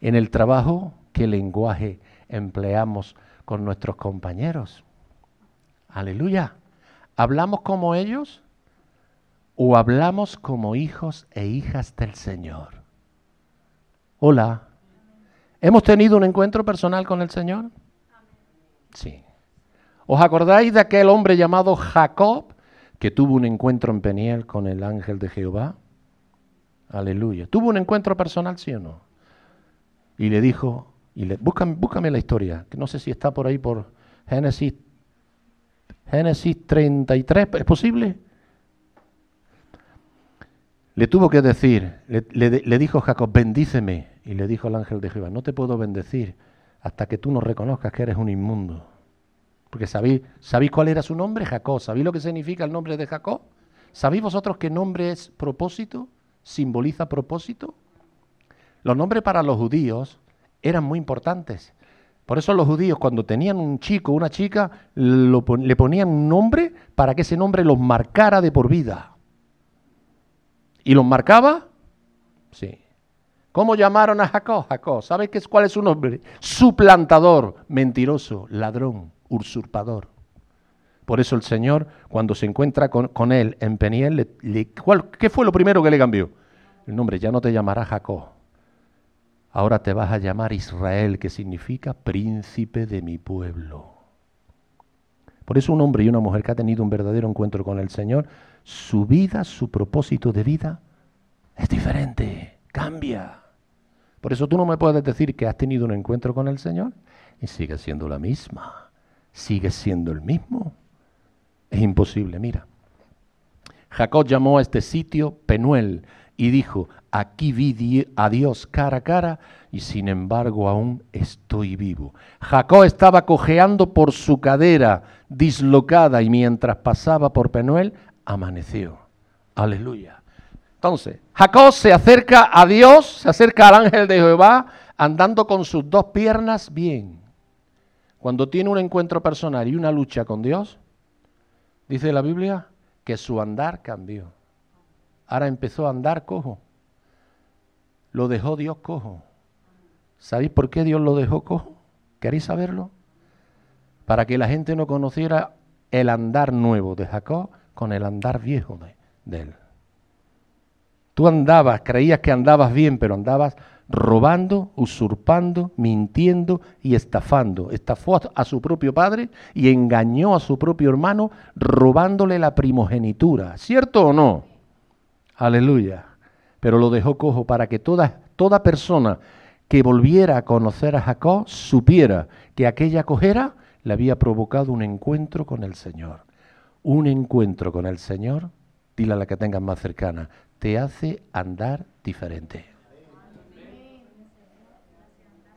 A: En el trabajo, ¿qué lenguaje empleamos con nuestros compañeros? Aleluya. ¿Hablamos como ellos o hablamos como hijos e hijas del Señor? Hola. ¿Hemos tenido un encuentro personal con el Señor? Sí. ¿Os acordáis de aquel hombre llamado Jacob que tuvo un encuentro en Peniel con el ángel de Jehová? Aleluya. ¿Tuvo un encuentro personal, sí o no? Y le dijo, y le, búscame, búscame la historia, que no sé si está por ahí por Génesis, Génesis 33, ¿es posible? Le tuvo que decir, le, dijo Jacob, bendíceme. Y le dijo el ángel de Jehová, no te puedo bendecir hasta que tú no reconozcas que eres un inmundo. Porque sabéis, ¿sabéis cuál era su nombre? Jacob. ¿Sabéis lo que significa el nombre de Jacob? ¿Sabéis vosotros qué nombre es propósito? ¿Simboliza propósito? Los nombres para los judíos eran muy importantes. Por eso los judíos cuando tenían un chico una chica le ponían un nombre para que ese nombre los marcara de por vida. ¿Y los marcaba? Sí. ¿Cómo llamaron a Jacob? Jacob, ¿sabe qué cuál es su nombre? Suplantador, mentiroso, ladrón, usurpador. Por eso el Señor, cuando se encuentra con, él en Peniel, ¿qué fue lo primero que le cambió? El nombre, ya no te llamará Jacob. Ahora te vas a llamar Israel, que significa príncipe de mi pueblo. Por eso un hombre y una mujer que ha tenido un verdadero encuentro con el Señor, su vida, su propósito de vida es diferente, cambia. Por eso tú no me puedes decir que has tenido un encuentro con el Señor y sigue siendo la misma, sigue siendo el mismo. Es imposible, mira. Jacob llamó a este sitio Penuel y dijo, aquí vi a Dios cara a cara y sin embargo aún estoy vivo. Jacob estaba cojeando por su cadera dislocada y mientras pasaba por Penuel amaneció. Aleluya. Entonces, Jacob se acerca a Dios, se acerca al ángel de Jehová, andando con sus dos piernas bien. Cuando tiene un encuentro personal y una lucha con Dios, dice la Biblia que su andar cambió. Ahora empezó a andar cojo. Lo dejó Dios cojo. ¿Sabéis por qué Dios lo dejó cojo? ¿Queréis saberlo? Para que la gente no conociera el andar nuevo de Jacob con el andar viejo de, él. Tú andabas, creías que andabas bien, pero andabas robando, usurpando, mintiendo y estafando. Estafó a su propio padre y engañó a su propio hermano robándole la primogenitura. ¿Cierto o no? Aleluya. Pero lo dejó cojo para que toda, toda persona que volviera a conocer a Jacob supiera que aquella cojera le había provocado un encuentro con el Señor un encuentro con el Señor, dile a la que tengas más cercana, te hace andar diferente.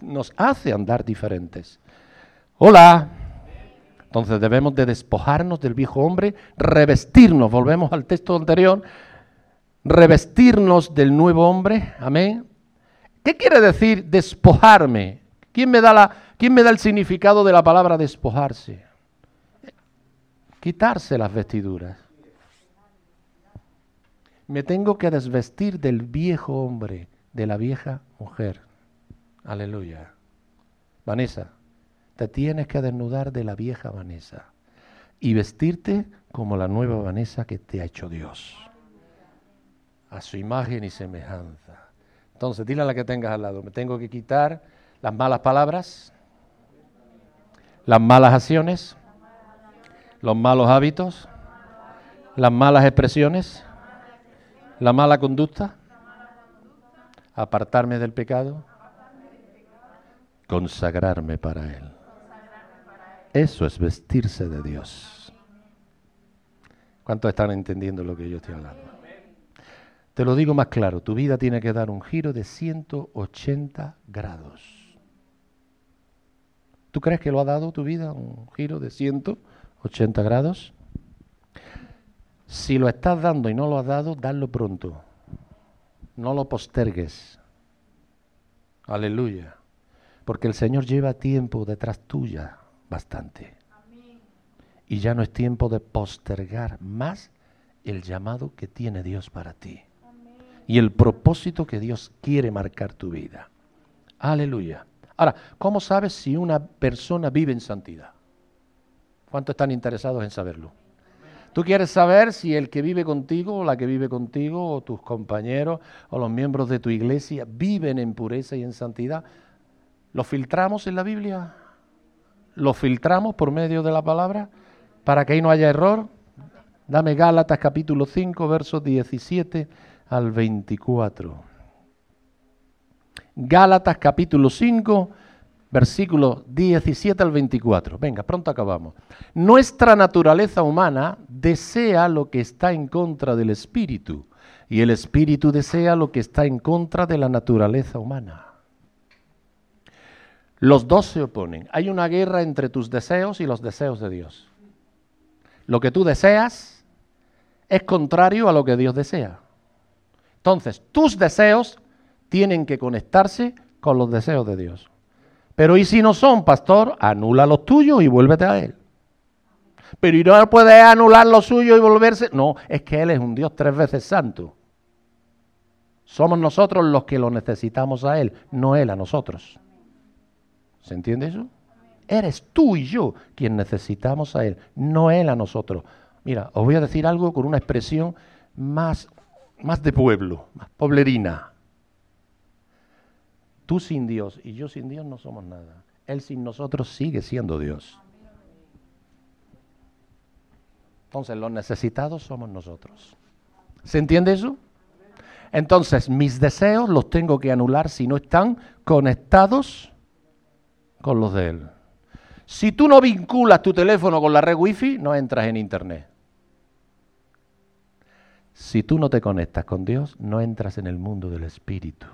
A: Nos hace andar diferentes. Hola. Entonces debemos de despojarnos del viejo hombre, revestirnos, volvemos al texto anterior, revestirnos del nuevo hombre, amén. ¿Qué quiere decir despojarme? ¿Quién me da la, ¿Quién me da el significado de la palabra despojarse? Quitarse las vestiduras. Me tengo que desvestir del viejo hombre, de la vieja mujer. Aleluya. Vanessa, te tienes que desnudar de la vieja Vanessa y vestirte como la nueva Vanessa que te ha hecho Dios. A su imagen y semejanza. Entonces, dile a la que tengas al lado, me tengo que quitar las malas palabras, las malas acciones, los malos hábitos, las malas expresiones, la mala conducta, apartarme del pecado, consagrarme para Él. Eso es vestirse de Dios. ¿Cuántos están entendiendo lo que yo estoy hablando? Te lo digo más claro, tu vida tiene que dar un giro de 180 grados. ¿Tú crees que lo ha dado tu vida un giro de 180 grados? Si lo estás dando y no lo has dado, dalo pronto. No lo postergues. Aleluya. Porque el Señor lleva tiempo detrás tuya, bastante. Y ya no es tiempo de postergar más el llamado que tiene Dios para ti y el propósito que Dios quiere marcar tu vida. Aleluya. Ahora, ¿cómo sabes si una persona vive en santidad? ¿Cuántos están interesados en saberlo? Tú quieres saber si el que vive contigo, o la que vive contigo, o tus compañeros, o los miembros de tu iglesia viven en pureza y en santidad. ¿Lo filtramos en la Biblia? ¿Lo filtramos por medio de la palabra? Para que ahí no haya error. Dame Gálatas capítulo 5, versos 17 al 24. Gálatas capítulo 5, versículo 17 al 24. Venga, pronto acabamos. Nuestra naturaleza humana desea lo que está en contra del espíritu y el espíritu desea lo que está en contra de la naturaleza humana. Los dos se oponen. Hay una guerra entre tus deseos y los deseos de Dios. Lo que tú deseas es contrario a lo que Dios desea. Entonces, tus deseos tienen que conectarse con los deseos de Dios. Pero ¿y si no son, pastor? Anula los tuyos y vuélvete a Él. Pero ¿y no puede anular los suyos y volverse? No, es que Él es un Dios tres veces santo. Somos nosotros los que lo necesitamos a Él, no Él a nosotros. ¿Se entiende eso? Eres tú y yo quien necesitamos a Él, no Él a nosotros. Mira, os voy a decir algo con una expresión más, más de pueblo, más poblerina. Tú sin Dios y yo sin Dios no somos nada. Él sin nosotros sigue siendo Dios. Entonces los necesitados somos nosotros. ¿Se entiende eso? Entonces mis deseos los tengo que anular si no están conectados con los de Él. Si tú no vinculas tu teléfono con la red wifi, no entras en Internet. Si tú no te conectas con Dios, no entras en el mundo del Espíritu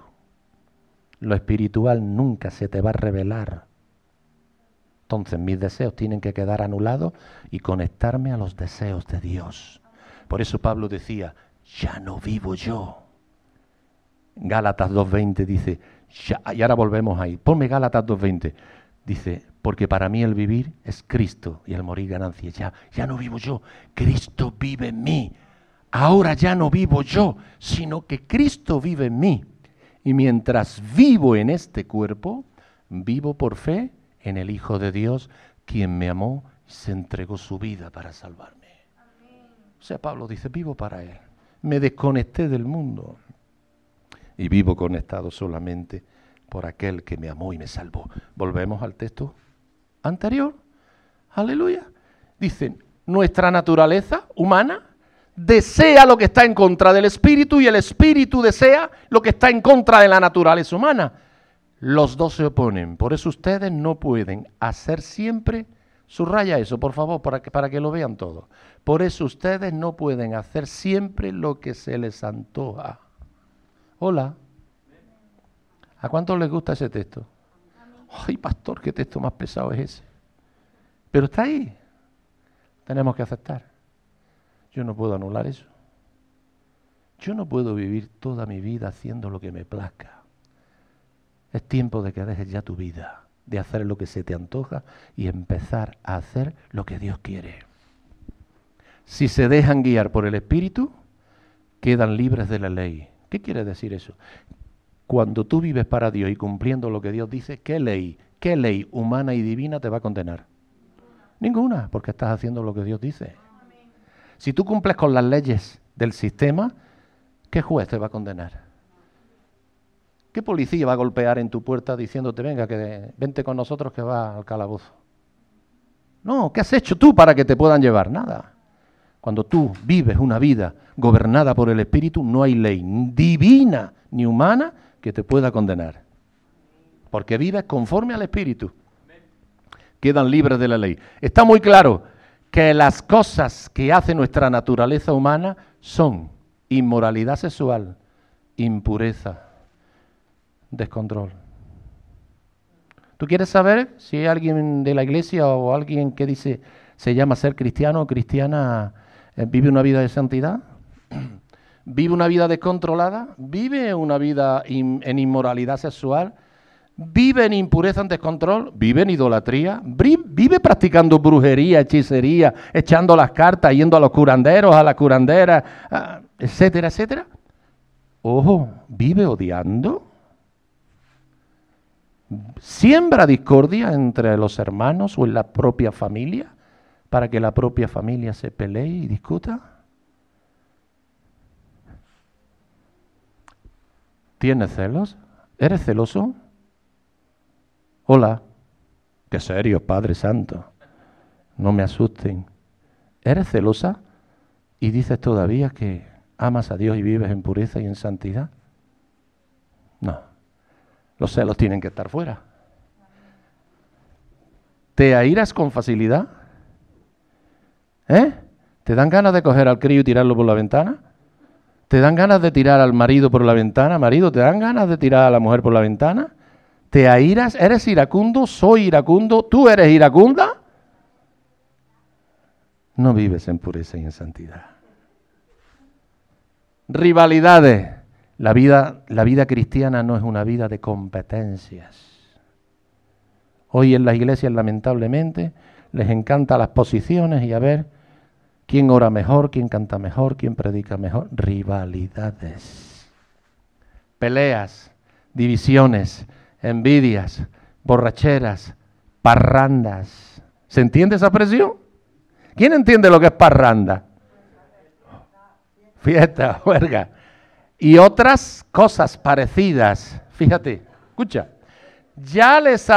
A: lo espiritual nunca se te va a revelar. Entonces mis deseos tienen que quedar anulados y conectarme a los deseos de Dios. Por eso Pablo decía, ya no vivo yo. Gálatas 2.20 dice, y ahora volvemos ahí, ponme Gálatas 2.20, dice, porque para mí el vivir es Cristo y el morir ganancia. Ya, ya no vivo yo, Cristo vive en mí. Ahora ya no vivo yo, sino que Cristo vive en mí. Y mientras vivo en este cuerpo, vivo por fe en el Hijo de Dios, quien me amó y se entregó su vida para salvarme. O sea, Pablo dice, vivo para Él. Me desconecté del mundo y vivo conectado solamente por aquel que me amó y me salvó. Volvemos al texto anterior. Aleluya. Dicen, nuestra naturaleza humana desea lo que está en contra del espíritu y el espíritu desea lo que está en contra de la naturaleza humana. Los dos se oponen. Por eso ustedes no pueden hacer siempre, subraya eso por favor para que, para que lo vean todo. Por eso ustedes no pueden hacer siempre lo que se les antoja. Hola. ¿A cuántos les gusta ese texto? Ay, pastor, qué texto más pesado es ese. Pero está ahí. Tenemos que aceptar. Yo no puedo anular eso. Yo no puedo vivir toda mi vida haciendo lo que me plazca. Es tiempo de que dejes ya tu vida de hacer lo que se te antoja y empezar a hacer lo que Dios quiere. Si se dejan guiar por el Espíritu, quedan libres de la ley. ¿Qué quiere decir eso? Cuando tú vives para Dios y cumpliendo lo que Dios dice, ¿qué ley, qué ley humana y divina te va a condenar? Ninguna, porque estás haciendo lo que Dios dice. Si tú cumples con las leyes del sistema, ¿qué juez te va a condenar? ¿Qué policía va a golpear en tu puerta diciéndote, venga, que vente con nosotros que va al calabozo? No, ¿qué has hecho tú para que te puedan llevar? Nada. Cuando tú vives una vida gobernada por el Espíritu, no hay ley divina ni humana que te pueda condenar. Porque vives conforme al Espíritu. Quedan libres de la ley. Está muy claro que las cosas que hace nuestra naturaleza humana son inmoralidad sexual, impureza, descontrol. ¿Tú quieres saber si alguien de la iglesia o alguien que dice se llama ser cristiano o cristiana eh, vive una vida de santidad, vive una vida descontrolada, vive una vida en inmoralidad sexual, vive en impureza en descontrol, vive en idolatría, vive practicando brujería, hechicería, echando las cartas, yendo a los curanderos, a la curandera, etcétera, etcétera. Ojo, vive odiando. Siembra discordia entre los hermanos o en la propia familia para que la propia familia se pelee y discuta? ¿Tienes celos? ¿Eres celoso? Hola. Qué serio, Padre Santo. No me asusten. ¿Eres celosa? Y dices todavía que amas a Dios y vives en pureza y en santidad. No. Los celos tienen que estar fuera. ¿Te airas con facilidad? ¿Eh? ¿Te dan ganas de coger al crío y tirarlo por la ventana? ¿Te dan ganas de tirar al marido por la ventana? Marido, ¿te dan ganas de tirar a la mujer por la ventana? ¿Te airas? ¿Eres iracundo? ¿Soy iracundo? ¿Tú eres iracunda? No vives en pureza y en santidad. Rivalidades. La vida, la vida cristiana no es una vida de competencias. Hoy en las iglesias, lamentablemente, les encantan las posiciones y a ver quién ora mejor, quién canta mejor, quién predica mejor. Rivalidades, peleas, divisiones, envidias, borracheras, parrandas. ¿Se entiende esa presión? ¿Quién entiende lo que es parranda? Fiesta, juerga. Y otras cosas parecidas. Fíjate, escucha. Ya les,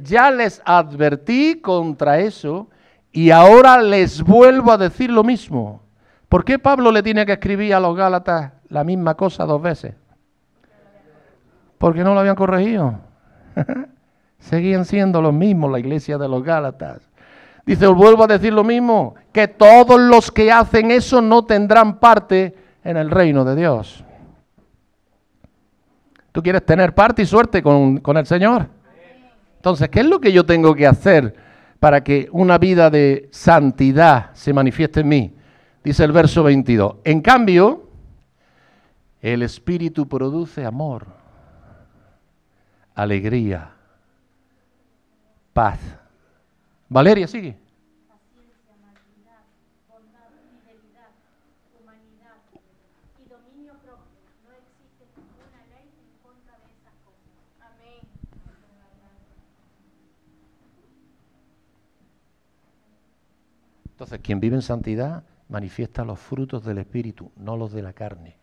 A: ya les advertí contra eso y ahora les vuelvo a decir lo mismo. ¿Por qué Pablo le tiene que escribir a los Gálatas la misma cosa dos veces? Porque no lo habían corregido. Seguían siendo los mismos la iglesia de los Gálatas. Dice, os vuelvo a decir lo mismo, que todos los que hacen eso no tendrán parte en el reino de Dios. ¿Tú quieres tener parte y suerte con, con el Señor? Entonces, ¿qué es lo que yo tengo que hacer para que una vida de santidad se manifieste en mí. Dice el verso 22. En cambio, el Espíritu produce amor, alegría, paz. Valeria, sigue. Entonces, quien vive en santidad manifiesta los frutos del Espíritu, no los de la carne.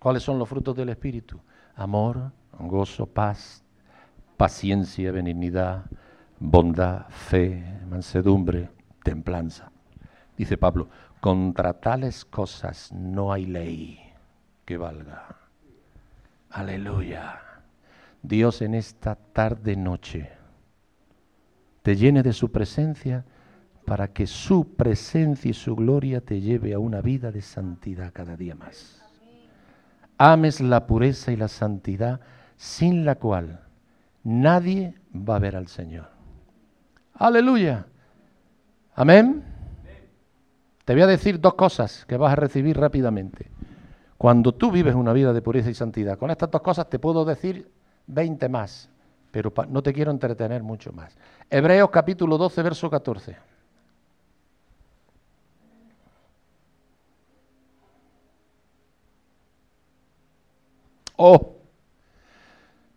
A: ¿Cuáles son los frutos del Espíritu? Amor, gozo, paz, paciencia, benignidad, bondad, fe, mansedumbre, templanza. Dice Pablo, contra tales cosas no hay ley que valga. Aleluya. Dios en esta tarde noche te llene de su presencia para que su presencia y su gloria te lleve a una vida de santidad cada día más. Ames la pureza y la santidad sin la cual nadie va a ver al Señor. Aleluya. Amén. Te voy a decir dos cosas que vas a recibir rápidamente. Cuando tú vives una vida de pureza y santidad, con estas dos cosas te puedo decir 20 más, pero no te quiero entretener mucho más. Hebreos capítulo 12, verso 14. Oh,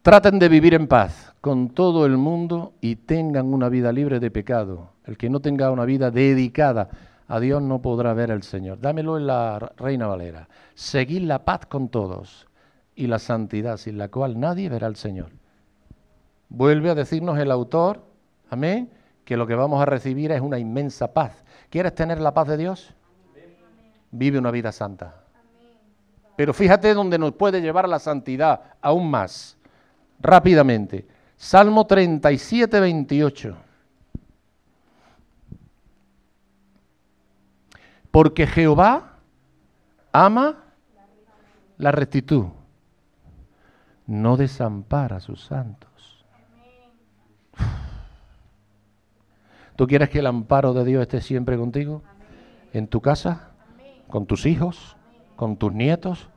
A: traten de vivir en paz con todo el mundo y tengan una vida libre de pecado. El que no tenga una vida dedicada a Dios no podrá ver al Señor. Dámelo en la Reina Valera. Seguid la paz con todos y la santidad, sin la cual nadie verá al Señor. Vuelve a decirnos el autor, amén, que lo que vamos a recibir es una inmensa paz. ¿Quieres tener la paz de Dios? Vive una vida santa. Pero fíjate dónde nos puede llevar la santidad aún más. Rápidamente. Salmo 37, 28. Porque Jehová ama la rectitud. No desampara a sus santos. ¿Tú quieres que el amparo de Dios esté siempre contigo? ¿En tu casa? ¿Con tus hijos? Con tus nietos,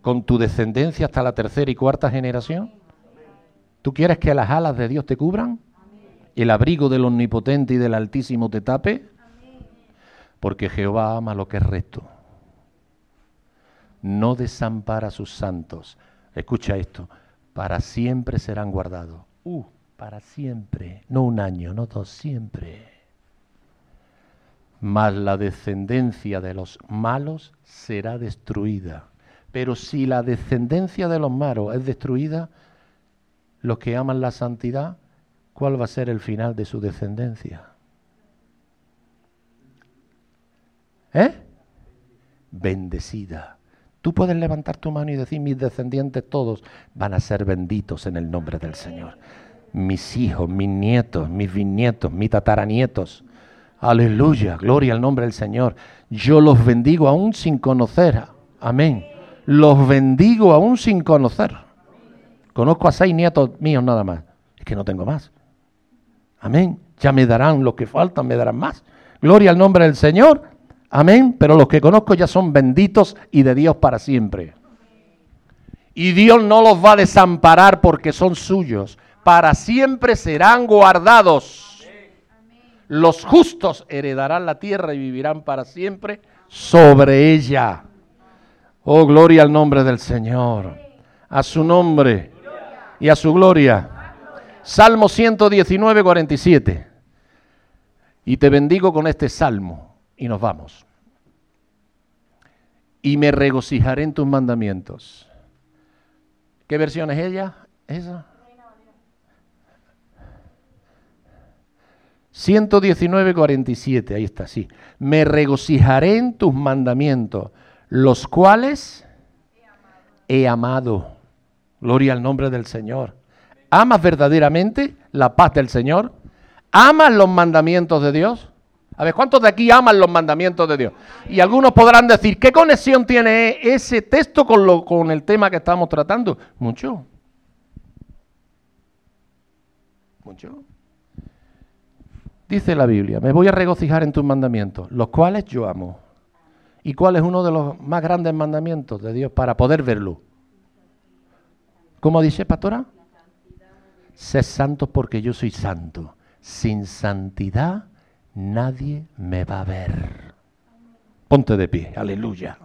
A: con tu descendencia hasta la tercera y cuarta generación? ¿Tú quieres que las alas de Dios te cubran? ¿El abrigo del Omnipotente y del Altísimo te tape? Porque Jehová ama lo que es recto. No desampara a sus santos. Escucha esto. Para siempre serán guardados. Uh, para siempre. No un año, no dos, siempre mas la descendencia de los malos será destruida. Pero si la descendencia de los malos es destruida, los que aman la santidad, ¿cuál va a ser el final de su descendencia? ¿Eh? Bendecida. Tú puedes levantar tu mano y decir, mis descendientes todos van a ser benditos en el nombre del Señor. Mis hijos, mis nietos, mis bisnietos, mis tataranietos Aleluya, gloria al nombre del Señor. Yo los bendigo aún sin conocer. Amén. Los bendigo aún sin conocer. Conozco a seis nietos míos nada más. Es que no tengo más. Amén. Ya me darán lo que faltan, me darán más. Gloria al nombre del Señor. Amén. Pero los que conozco ya son benditos y de Dios para siempre. Y Dios no los va a desamparar porque son suyos. Para siempre serán guardados. Los justos heredarán la tierra y vivirán para siempre sobre ella. Oh, gloria al nombre del Señor. A su nombre y a su gloria. Salmo 119, 47. Y te bendigo con este salmo. Y nos vamos. Y me regocijaré en tus mandamientos. ¿Qué versión es ella? ¿Esa? 119, 47, ahí está, sí. Me regocijaré en tus mandamientos, los cuales he amado. Gloria al nombre del Señor. ¿Amas verdaderamente la paz del Señor? ¿Amas los mandamientos de Dios? A ver, ¿cuántos de aquí aman los mandamientos de Dios? Y algunos podrán decir, ¿qué conexión tiene ese texto con, lo, con el tema que estamos tratando? Mucho. Mucho. Dice la Biblia, me voy a regocijar en tus mandamientos, los cuales yo amo. ¿Y cuál es uno de los más grandes mandamientos de Dios para poder verlo? ¿Cómo dice, pastora? Sé santo porque yo soy santo. Sin santidad nadie me va a ver. Ponte de pie, aleluya.